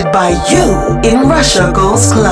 By you in Russia Goes Clubbing.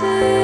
say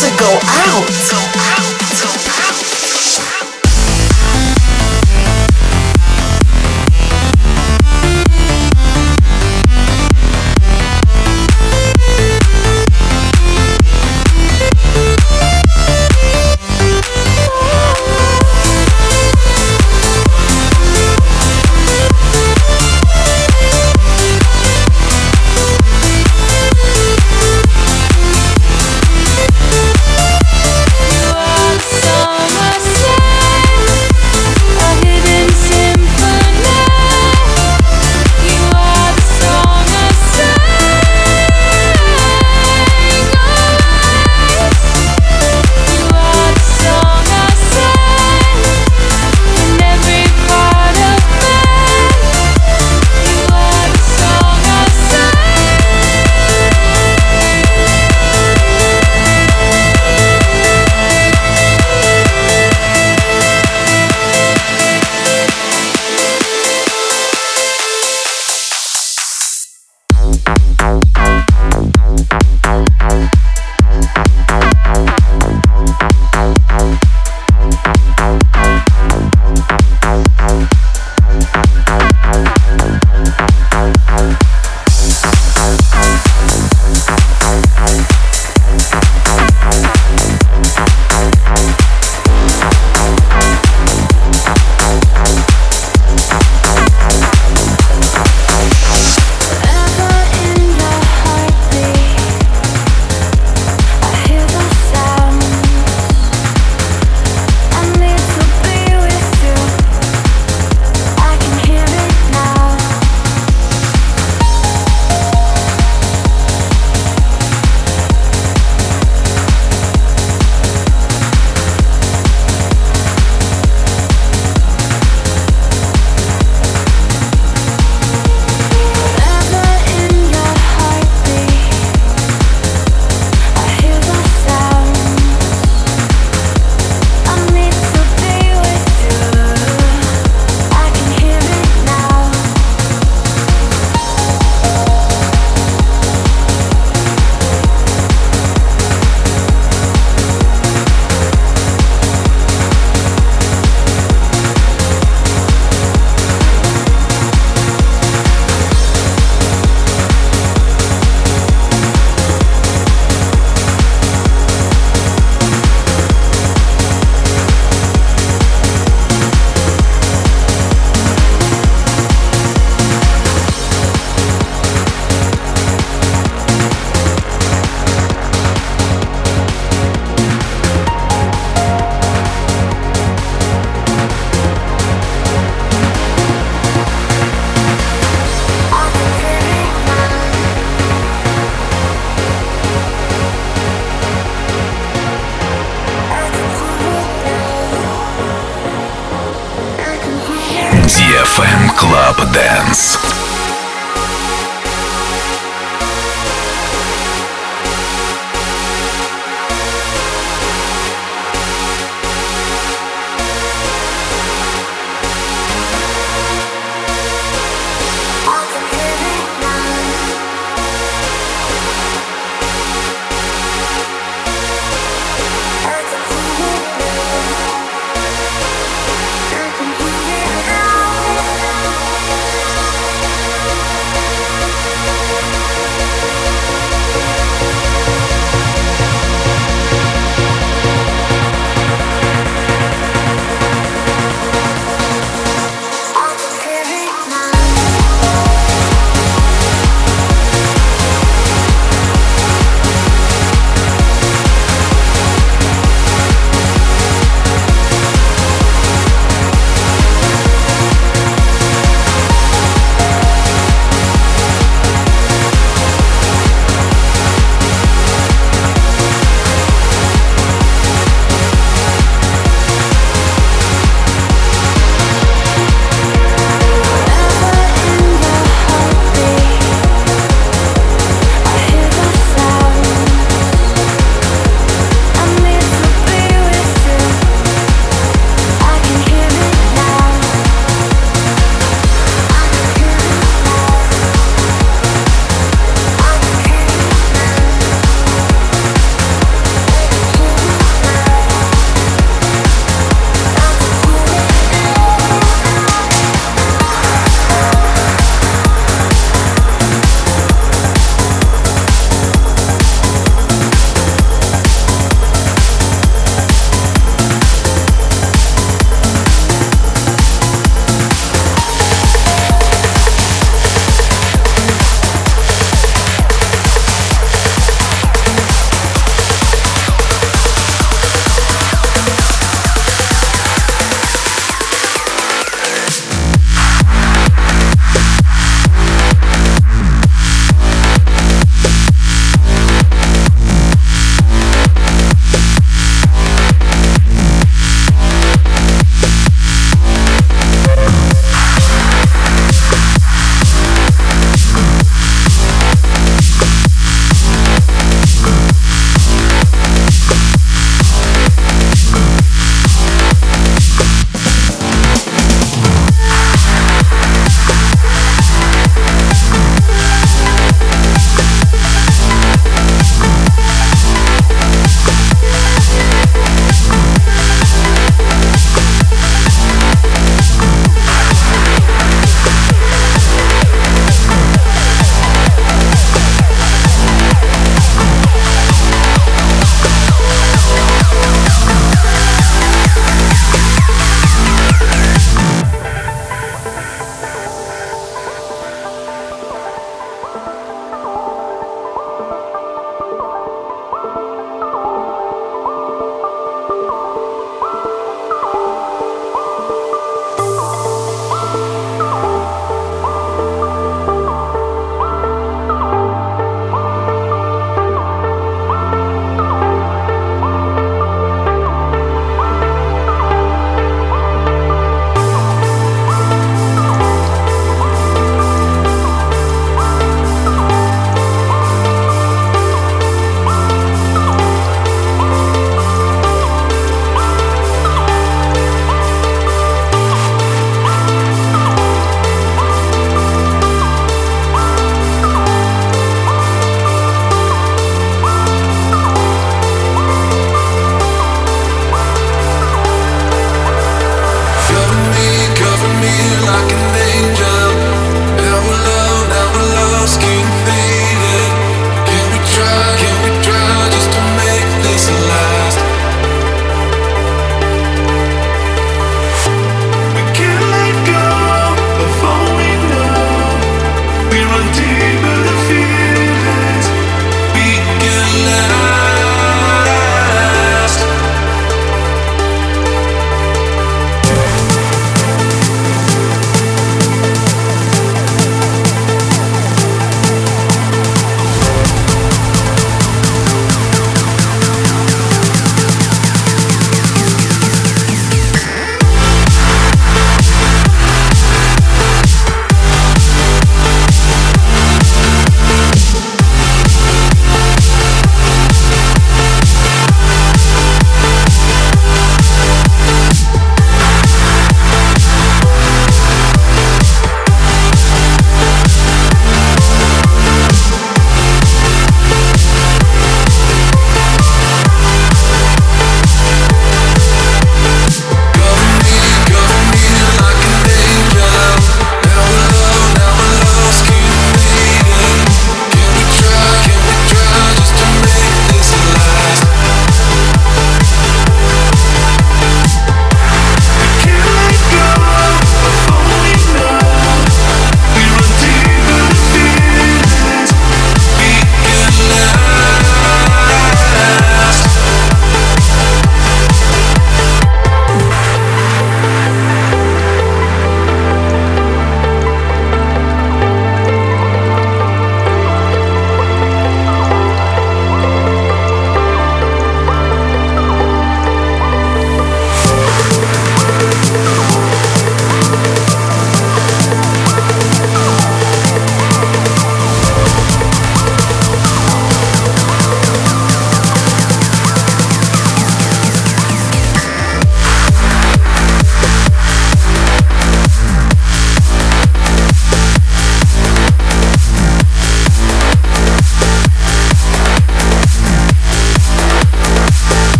to go out.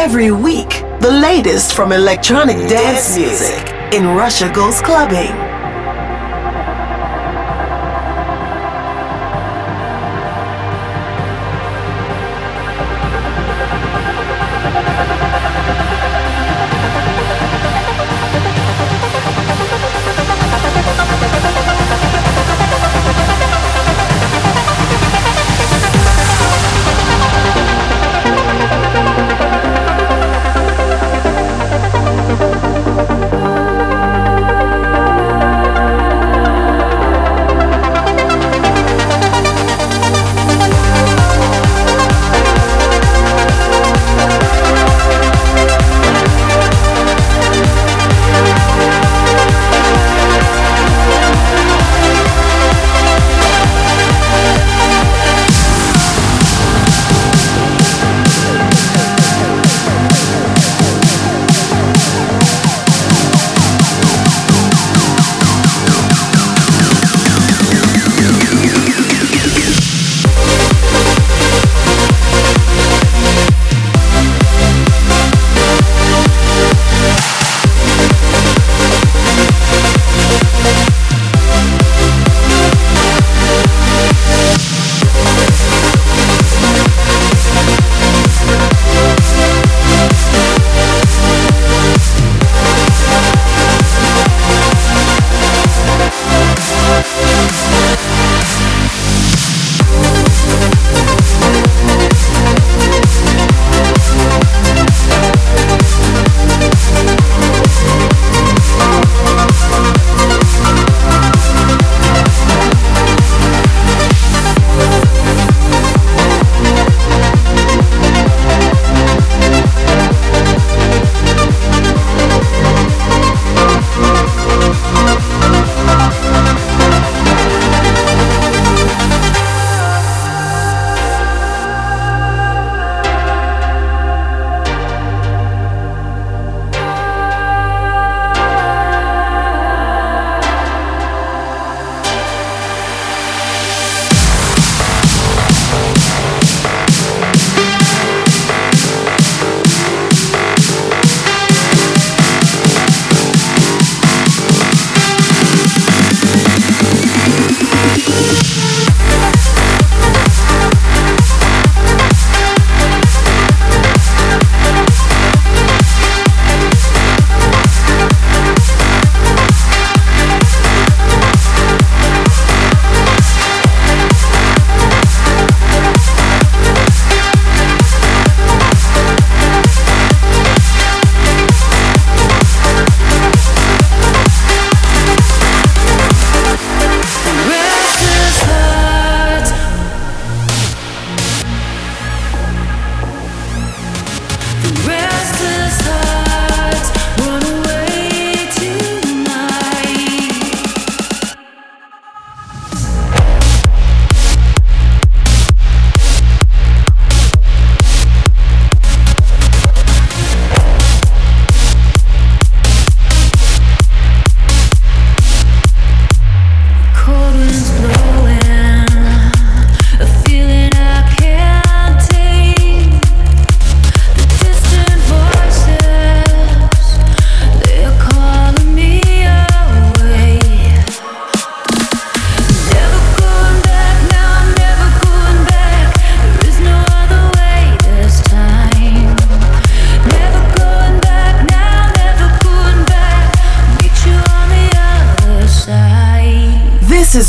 Every week, the latest from electronic dance music in Russia Goes Clubbing.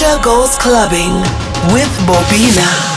Russia Goes Clubbing with Bobina.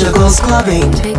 Russia goes clubbing.